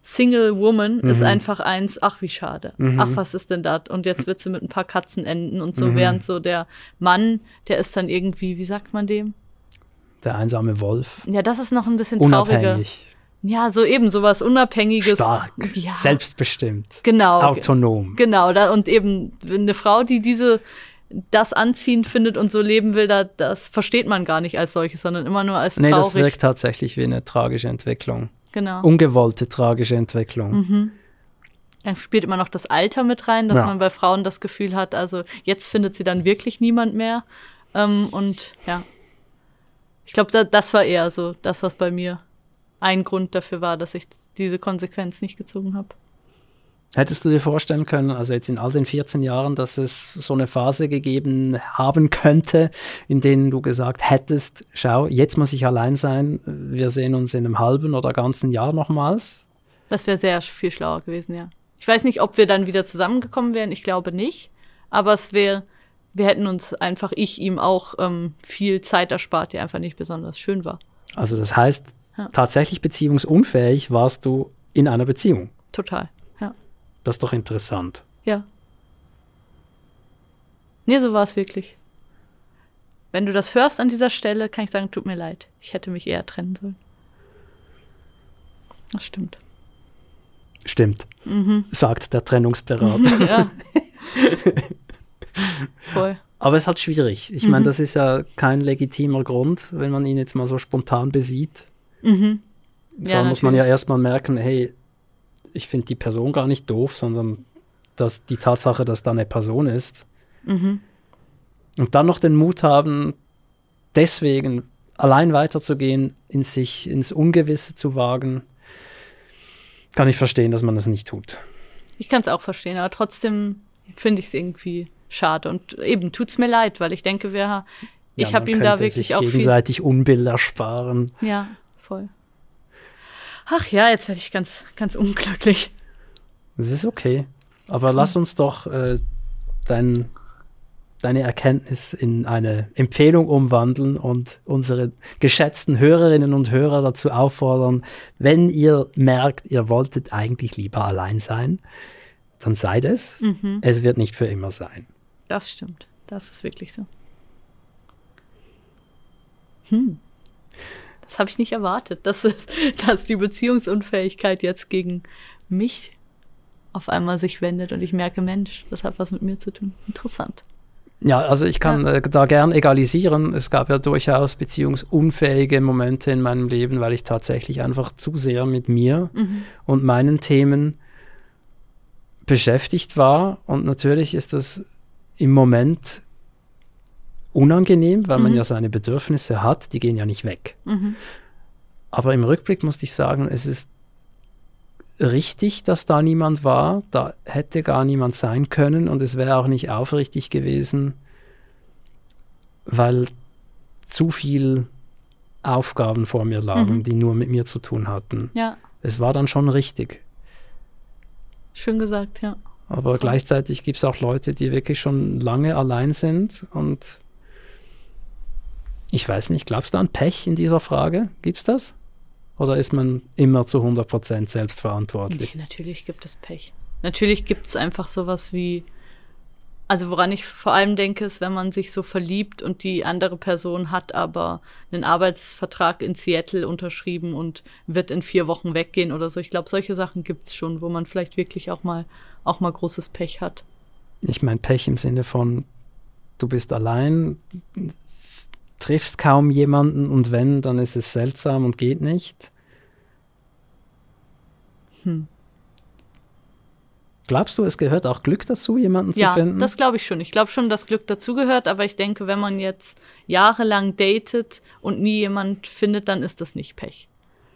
Single Woman mhm. ist einfach eins, ach wie schade, mhm. ach was ist denn das? Und jetzt wird sie mit ein paar Katzen enden und so, mhm. während so der Mann, der ist dann irgendwie, wie sagt man dem? Der einsame Wolf. Ja, das ist noch ein bisschen Unabhängig. trauriger. Ja, so eben sowas Unabhängiges. Stark, ja. selbstbestimmt, genau, autonom. Genau, da, und eben eine Frau, die diese das anziehend findet und so leben will, da, das versteht man gar nicht als solches, sondern immer nur als traurig. Nee, das wirkt tatsächlich wie eine tragische Entwicklung. Genau. Ungewollte tragische Entwicklung. Mhm. Da spielt immer noch das Alter mit rein, dass Ja. man bei Frauen das Gefühl hat, also jetzt findet sie dann wirklich niemand mehr. Ähm, und ja, ich glaube, da, das war eher so das, was bei mir ein Grund dafür war, dass ich diese Konsequenz nicht gezogen habe. Hättest du dir vorstellen können, also jetzt in all den 14 Jahren, dass es so eine Phase gegeben haben könnte, in denen du gesagt hättest, schau, jetzt muss ich allein sein, wir sehen uns in einem halben oder ganzen Jahr nochmals? Das wäre sehr viel schlauer gewesen, ja. Ich weiß nicht, ob wir dann wieder zusammengekommen wären. Ich glaube nicht. Aber es wäre, wir hätten uns einfach, ich ihm auch ähm, viel Zeit erspart, die einfach nicht besonders schön war. Also das heißt, Ja. tatsächlich beziehungsunfähig warst du in einer Beziehung. Total. Das ist doch interessant. Ja. Nee, so war es wirklich. Wenn du das hörst an dieser Stelle, kann ich sagen, tut mir leid. Ich hätte mich eher trennen sollen. Das stimmt. Stimmt, Mhm. sagt der Trennungsberater. ja. Voll. Aber es ist halt schwierig. Ich Mhm. meine, das ist ja kein legitimer Grund, wenn man ihn jetzt mal so spontan besieht. Mhm. Ja, allem muss man ja erstmal merken, hey, ich finde die Person gar nicht doof, sondern dass die Tatsache, dass da eine Person ist. Mhm. Und dann noch den Mut haben, deswegen allein weiterzugehen, in sich ins Ungewisse zu wagen, kann ich verstehen, dass man das nicht tut. Ich kann es auch verstehen, aber trotzdem finde ich es irgendwie schade. Und eben tut's mir leid, weil ich denke, wir, ich Ja, habe ihm da wirklich sich auch viel. gegenseitig Unbilder sparen. Ja, voll. Ach ja, jetzt werde ich ganz, ganz unglücklich. Das ist okay. Aber lass uns doch äh, dein, deine Erkenntnis in eine Empfehlung umwandeln und unsere geschätzten Hörerinnen und Hörer dazu auffordern, wenn ihr merkt, ihr wolltet eigentlich lieber allein sein, dann seid es. Mhm. Es wird nicht für immer sein. Das stimmt. Das ist wirklich so. Hm. Das habe ich nicht erwartet, dass, dass die Beziehungsunfähigkeit jetzt gegen mich auf einmal sich wendet und ich merke, Mensch, das hat was mit mir zu tun. Interessant. Ja, also ich kann äh, da gern egalisieren. Es gab ja durchaus beziehungsunfähige Momente in meinem Leben, weil ich tatsächlich einfach zu sehr mit mir und meinen Themen beschäftigt war. Und natürlich ist das im Moment unangenehm, weil man ja seine Bedürfnisse hat, die gehen ja nicht weg. Mhm. Aber im Rückblick musste ich sagen, es ist richtig, dass da niemand war. Da hätte gar niemand sein können und es wäre auch nicht aufrichtig gewesen, weil zu viel Aufgaben vor mir lagen, Mhm. die nur mit mir zu tun hatten. Ja, Es war dann schon richtig. schön gesagt, ja. Aber gleichzeitig gibt es auch Leute, die wirklich schon lange allein sind und ich weiß nicht, glaubst du an Pech in dieser Frage? Gibt's das? Oder ist man immer zu 100% selbstverantwortlich? Nee, natürlich gibt es Pech. Natürlich gibt es einfach sowas wie, also woran ich vor allem denke, ist, wenn man sich so verliebt und die andere Person hat aber einen Arbeitsvertrag in Seattle unterschrieben und wird in vier Wochen weggehen oder so. Ich glaube, solche Sachen gibt es schon, wo man vielleicht wirklich auch mal, auch mal großes Pech hat. Ich meine Pech im Sinne von, du bist allein, triffst kaum jemanden und wenn, dann ist es seltsam und geht nicht. Hm. Glaubst du, es gehört auch Glück dazu, jemanden Ja, zu finden? das glaube ich schon. Ich glaube schon, dass Glück dazugehört, aber ich denke, wenn man jetzt jahrelang datet und nie jemand findet, dann ist das nicht Pech.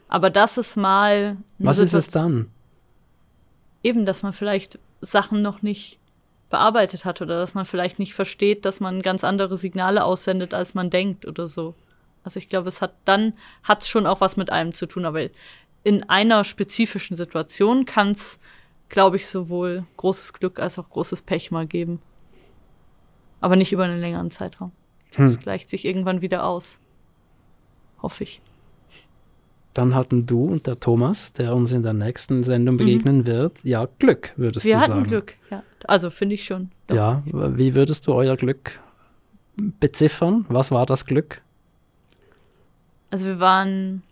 Aber das ist mal. Was ist es Situation- dann? Eben, dass man vielleicht Sachen noch nicht bearbeitet hat oder dass man vielleicht nicht versteht, dass man ganz andere Signale aussendet, als man denkt oder so. Also ich glaube, es hat dann hat es schon auch was mit einem zu tun, aber in einer spezifischen Situation kann es, glaube ich, sowohl großes Glück als auch großes Pech mal geben. Aber nicht über einen längeren Zeitraum. Hm. Es gleicht sich irgendwann wieder aus. Hoffe ich. Dann hatten du und der Thomas, der uns in der nächsten Sendung mhm. begegnen mhm. wird, ja Glück, würdest Wir du sagen. Wir hatten Glück, ja. Also finde ich schon. Doch. Ja, wie würdest du euer Glück beziffern? Was war das Glück? Also wir waren,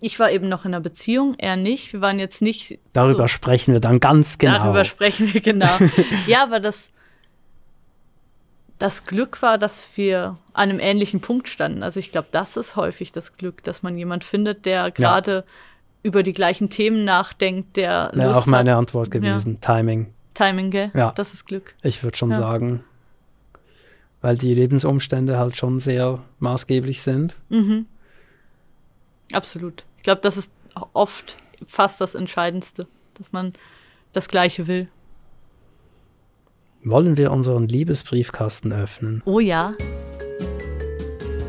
ich war eben noch in einer Beziehung, er nicht. Wir waren jetzt nicht. Darüber so, sprechen wir dann ganz genau. Darüber sprechen wir genau. ja, aber das, das Glück war, dass wir an einem ähnlichen Punkt standen. Also ich glaube, das ist häufig das Glück, dass man jemand findet, der gerade ja. über die gleichen Themen nachdenkt, der Wäre Lust auch meine. Antwort gewesen. Ja. Timing. Timing, gell? Ja. Das ist Glück. Ich würde schon ja. sagen, weil die Lebensumstände halt schon sehr maßgeblich sind. Mhm. Absolut. Ich glaube, das ist oft fast das Entscheidendste, dass man das Gleiche will. Wollen wir unseren Liebesbriefkasten öffnen? Oh ja.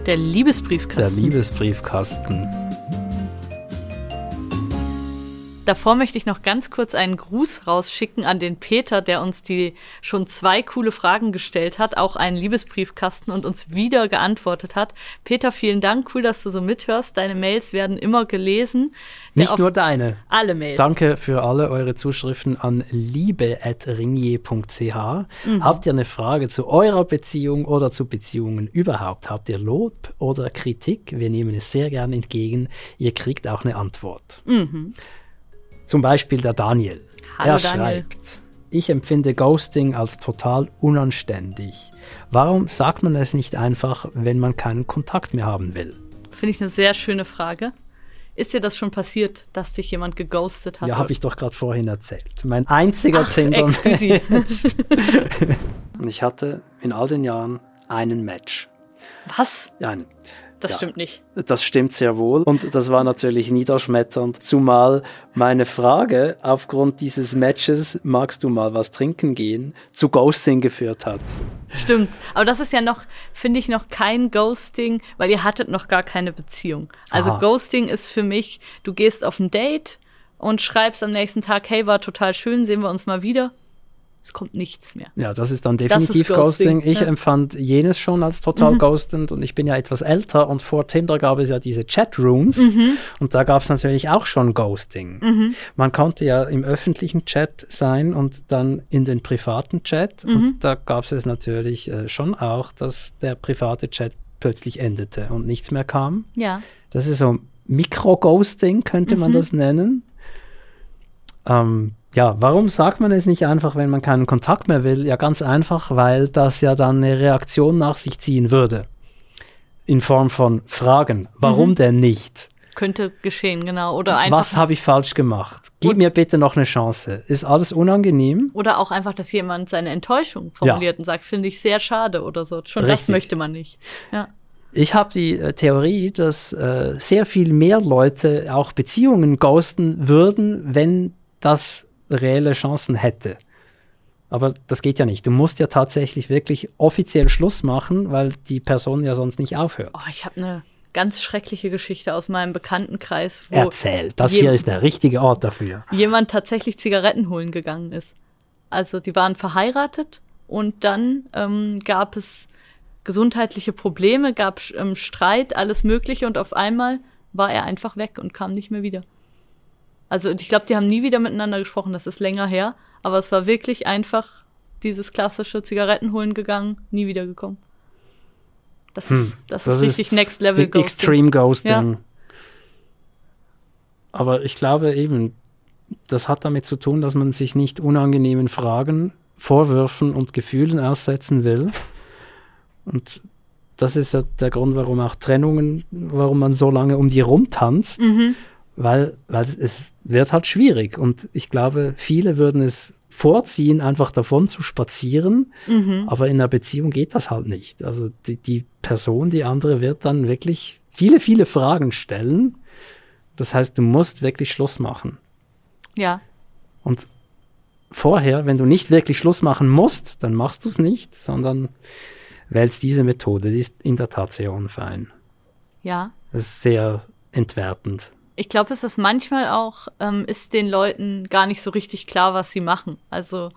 Der Liebesbriefkasten. Der Liebesbriefkasten. Davor möchte ich noch ganz kurz einen Gruß rausschicken an den Peter, der uns die schon zwei coole Fragen gestellt hat, auch einen Liebesbriefkasten und uns wieder geantwortet hat. Peter, vielen Dank, cool, dass du so mithörst. Deine Mails werden immer gelesen. Nicht nur deine. Alle Mails. Danke für alle eure Zuschriften an liebe.ringier.ch. Mhm. Habt ihr eine Frage zu eurer Beziehung oder zu Beziehungen überhaupt? Habt ihr Lob oder Kritik? Wir nehmen es sehr gern entgegen. Ihr kriegt auch eine Antwort. Mhm. Zum Beispiel der Daniel. Hallo er Daniel. schreibt, ich empfinde Ghosting als total unanständig. Warum sagt man es nicht einfach, wenn man keinen Kontakt mehr haben will? Finde ich eine sehr schöne Frage. Ist dir das schon passiert, dass dich jemand geghostet hat? Ja, habe ich doch gerade vorhin erzählt. Mein einziger Tinder. ich hatte in all den Jahren einen Match. Was? Ja, einen das ja, stimmt nicht. Das stimmt sehr wohl. Und das war natürlich niederschmetternd. Zumal meine Frage aufgrund dieses Matches, magst du mal was trinken gehen, zu Ghosting geführt hat. Stimmt. Aber das ist ja noch, finde ich, noch kein Ghosting, weil ihr hattet noch gar keine Beziehung. Also Aha. Ghosting ist für mich, du gehst auf ein Date und schreibst am nächsten Tag, hey, war total schön, sehen wir uns mal wieder es kommt nichts mehr. Ja, das ist dann definitiv ist Ghosting. Ghosting. Ich ja. empfand jenes schon als total mhm. ghostend und ich bin ja etwas älter und vor Tinder gab es ja diese Chatrooms mhm. und da gab es natürlich auch schon Ghosting. Mhm. Man konnte ja im öffentlichen Chat sein und dann in den privaten Chat und mhm. da gab es natürlich äh, schon auch, dass der private Chat plötzlich endete und nichts mehr kam. Ja. Das ist so Mikro-Ghosting, könnte man mhm. das nennen. Ähm, ja, warum sagt man es nicht einfach, wenn man keinen Kontakt mehr will? Ja, ganz einfach, weil das ja dann eine Reaktion nach sich ziehen würde. In Form von Fragen. Warum mhm. denn nicht? Könnte geschehen, genau. Oder einfach. Was habe ich falsch gemacht? Gib mir bitte noch eine Chance. Ist alles unangenehm? Oder auch einfach, dass jemand seine Enttäuschung formuliert ja. und sagt, finde ich sehr schade oder so. Schon Richtig. das möchte man nicht. Ja. Ich habe die äh, Theorie, dass äh, sehr viel mehr Leute auch Beziehungen ghosten würden, wenn das reelle Chancen hätte. Aber das geht ja nicht. Du musst ja tatsächlich wirklich offiziell Schluss machen, weil die Person ja sonst nicht aufhört. Oh, ich habe eine ganz schreckliche Geschichte aus meinem Bekanntenkreis. Erzähl, das hier ist der richtige Ort dafür. Jemand tatsächlich Zigaretten holen gegangen ist. Also die waren verheiratet und dann ähm, gab es gesundheitliche Probleme, gab ähm, Streit, alles Mögliche und auf einmal war er einfach weg und kam nicht mehr wieder. Also ich glaube, die haben nie wieder miteinander gesprochen, das ist länger her. Aber es war wirklich einfach dieses klassische Zigaretten holen gegangen, nie wiedergekommen. Das hm, ist, das, das ist richtig ist Next Level Ghosting. Extreme Ghosting. Ja. Aber ich glaube eben, das hat damit zu tun, dass man sich nicht unangenehmen Fragen, Vorwürfen und Gefühlen aussetzen will. Und das ist ja der Grund, warum auch Trennungen, warum man so lange um die rumtanzt. Mhm weil, weil es wird halt schwierig. Und ich glaube, viele würden es vorziehen, einfach davon zu spazieren. Mhm. Aber in einer Beziehung geht das halt nicht. Also die, die Person, die andere wird dann wirklich viele, viele Fragen stellen. Das heißt, du musst wirklich Schluss machen. Ja. Und vorher, wenn du nicht wirklich Schluss machen musst, dann machst du es nicht, sondern wählst diese Methode. Die ist in der Tat sehr unfein. Ja. Das ist sehr entwertend. Ich glaube, es ist manchmal auch, ähm, ist den Leuten gar nicht so richtig klar, was sie machen. Also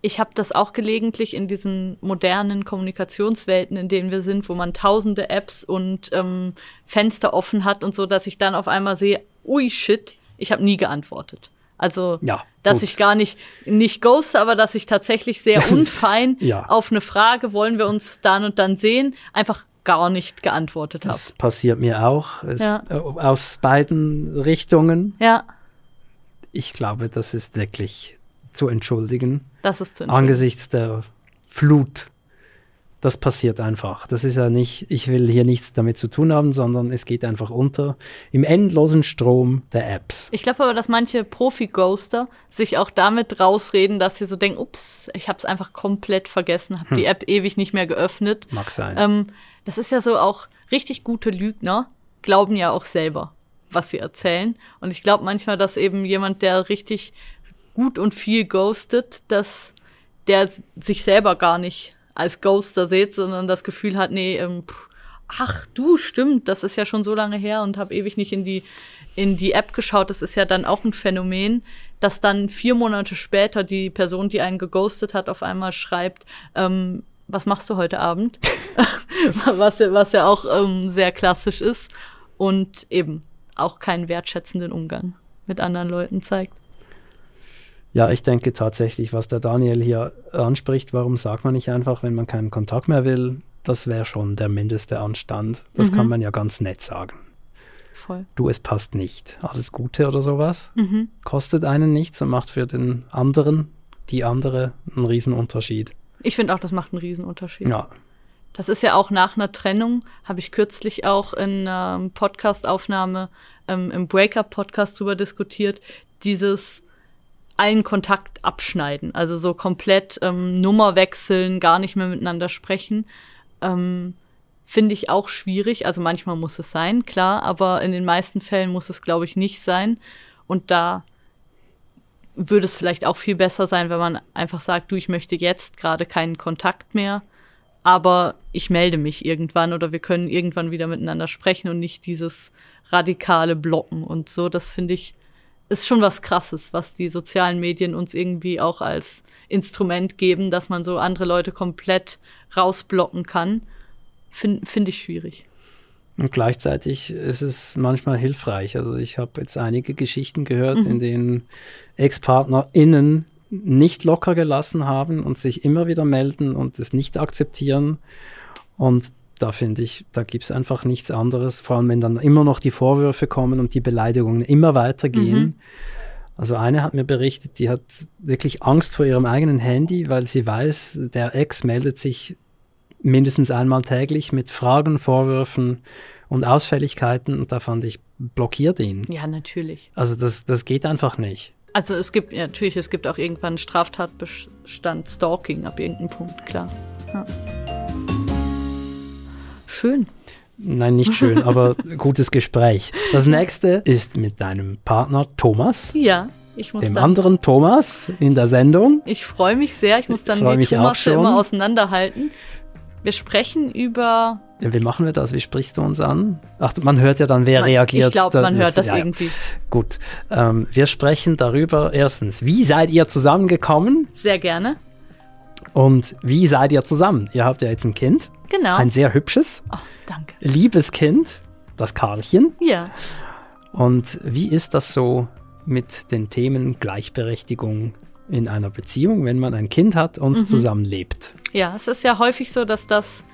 ich habe das auch gelegentlich in diesen modernen Kommunikationswelten, in denen wir sind, wo man tausende Apps und ähm, Fenster offen hat und so, dass ich dann auf einmal sehe, ui shit, ich habe nie geantwortet. Also, ja, dass ich gar nicht, nicht ghoste, aber dass ich tatsächlich sehr unfein ja. auf eine Frage, wollen wir uns dann und dann sehen, einfach gar nicht geantwortet habe. Das passiert mir auch. Es, ja. äh, aus beiden Richtungen. Ja. Ich glaube, das ist wirklich zu entschuldigen. Das ist zu entschuldigen. Angesichts der Flut das passiert einfach. Das ist ja nicht, ich will hier nichts damit zu tun haben, sondern es geht einfach unter im endlosen Strom der Apps. Ich glaube aber, dass manche Profi-Ghoster sich auch damit rausreden, dass sie so denken, ups, ich habe es einfach komplett vergessen, habe hm. die App ewig nicht mehr geöffnet. Mag sein. Ähm, das ist ja so auch richtig gute Lügner, glauben ja auch selber, was sie erzählen. Und ich glaube manchmal, dass eben jemand, der richtig gut und viel ghostet, dass der sich selber gar nicht als Ghoster seht, sondern das Gefühl hat, nee, ähm, ach du, stimmt, das ist ja schon so lange her und habe ewig nicht in die in die App geschaut. Das ist ja dann auch ein Phänomen, dass dann vier Monate später die Person, die einen geghostet hat, auf einmal schreibt, ähm, was machst du heute Abend? was, was ja auch ähm, sehr klassisch ist und eben auch keinen wertschätzenden Umgang mit anderen Leuten zeigt. Ja, ich denke tatsächlich, was der Daniel hier anspricht, warum sagt man nicht einfach, wenn man keinen Kontakt mehr will, das wäre schon der mindeste Anstand. Das mhm. kann man ja ganz nett sagen. Voll. Du, es passt nicht. Alles Gute oder sowas. Mhm. Kostet einen nichts und macht für den anderen, die andere, einen Riesenunterschied. Ich finde auch, das macht einen Riesenunterschied. Ja. Das ist ja auch nach einer Trennung, habe ich kürzlich auch in einer Podcastaufnahme ähm, im Breakup-Podcast drüber diskutiert, dieses allen Kontakt abschneiden. Also so komplett ähm, Nummer wechseln, gar nicht mehr miteinander sprechen. Ähm, Finde ich auch schwierig. Also manchmal muss es sein, klar, aber in den meisten Fällen muss es, glaube ich, nicht sein. Und da würde es vielleicht auch viel besser sein, wenn man einfach sagt, du, ich möchte jetzt gerade keinen Kontakt mehr, aber ich melde mich irgendwann oder wir können irgendwann wieder miteinander sprechen und nicht dieses radikale Blocken und so. Das finde ich ist schon was Krasses, was die sozialen Medien uns irgendwie auch als Instrument geben, dass man so andere Leute komplett rausblocken kann. Finde find ich schwierig. Und gleichzeitig ist es manchmal hilfreich. Also ich habe jetzt einige Geschichten gehört, mhm. in denen Ex-PartnerInnen nicht locker gelassen haben und sich immer wieder melden und es nicht akzeptieren. Und da finde ich, da gibt es einfach nichts anderes, vor allem wenn dann immer noch die Vorwürfe kommen und die Beleidigungen immer weitergehen. Mhm. Also eine hat mir berichtet, die hat wirklich Angst vor ihrem eigenen Handy, weil sie weiß, der Ex meldet sich mindestens einmal täglich mit Fragen, Vorwürfen und Ausfälligkeiten und da fand ich, blockiert ihn. Ja, natürlich. Also das, das geht einfach nicht. Also es gibt, ja, natürlich, es gibt auch irgendwann Straftatbestand Stalking ab irgendeinem Punkt, klar. Ja. Schön. Nein, nicht schön, aber gutes Gespräch. Das nächste ist mit deinem Partner Thomas. Ja, ich muss dem dann, anderen Thomas in der Sendung. Ich freue mich sehr. Ich muss dann die Thomas immer auseinanderhalten. Wir sprechen über. Ja, wie machen wir das? Wie sprichst du uns an? Ach, man hört ja dann, wer man, reagiert. Ich glaube, man hört das ja, irgendwie. Gut. Ähm, wir sprechen darüber erstens, wie seid ihr zusammengekommen? Sehr gerne. Und wie seid ihr zusammen? Ihr habt ja jetzt ein Kind. Genau. Ein sehr hübsches, oh, danke. liebes Kind, das Karlchen. Ja. Und wie ist das so mit den Themen Gleichberechtigung in einer Beziehung, wenn man ein Kind hat und mhm. zusammenlebt? Ja, es ist ja häufig so, dass das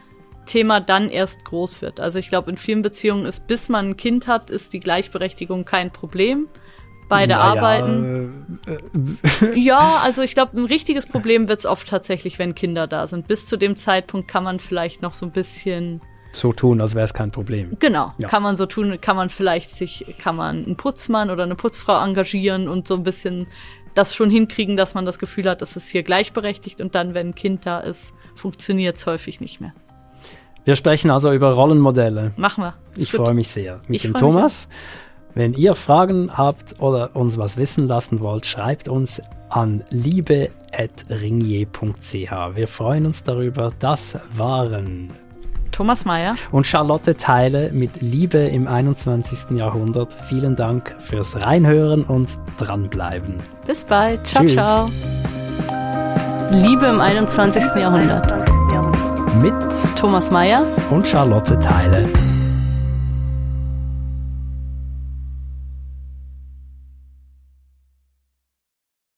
Thema dann erst groß wird. Also ich glaube, in vielen Beziehungen ist, bis man ein Kind hat, ist die Gleichberechtigung kein Problem. Beide naja, arbeiten. Äh, äh, ja, also ich glaube, ein richtiges Problem wird es oft tatsächlich, wenn Kinder da sind. Bis zu dem Zeitpunkt kann man vielleicht noch so ein bisschen so tun, als wäre es kein Problem. Genau, ja. kann man so tun, kann man vielleicht sich, kann man einen Putzmann oder eine Putzfrau engagieren und so ein bisschen das schon hinkriegen, dass man das Gefühl hat, es ist hier gleichberechtigt und dann, wenn ein Kind da ist, funktioniert es häufig nicht mehr. Wir sprechen also über Rollenmodelle. Machen wir. Ich freue mich sehr. Mit ich dem Thomas. Wenn ihr Fragen habt oder uns was wissen lassen wollt, schreibt uns an liebe.ringier.ch. Wir freuen uns darüber. Das waren Thomas Mayer und Charlotte Teile mit Liebe im 21. Jahrhundert. Vielen Dank fürs Reinhören und dranbleiben. Bis bald. Ciao, Tschüss. ciao. Liebe im 21. Jahrhundert. Mit Thomas Mayer und Charlotte Teile.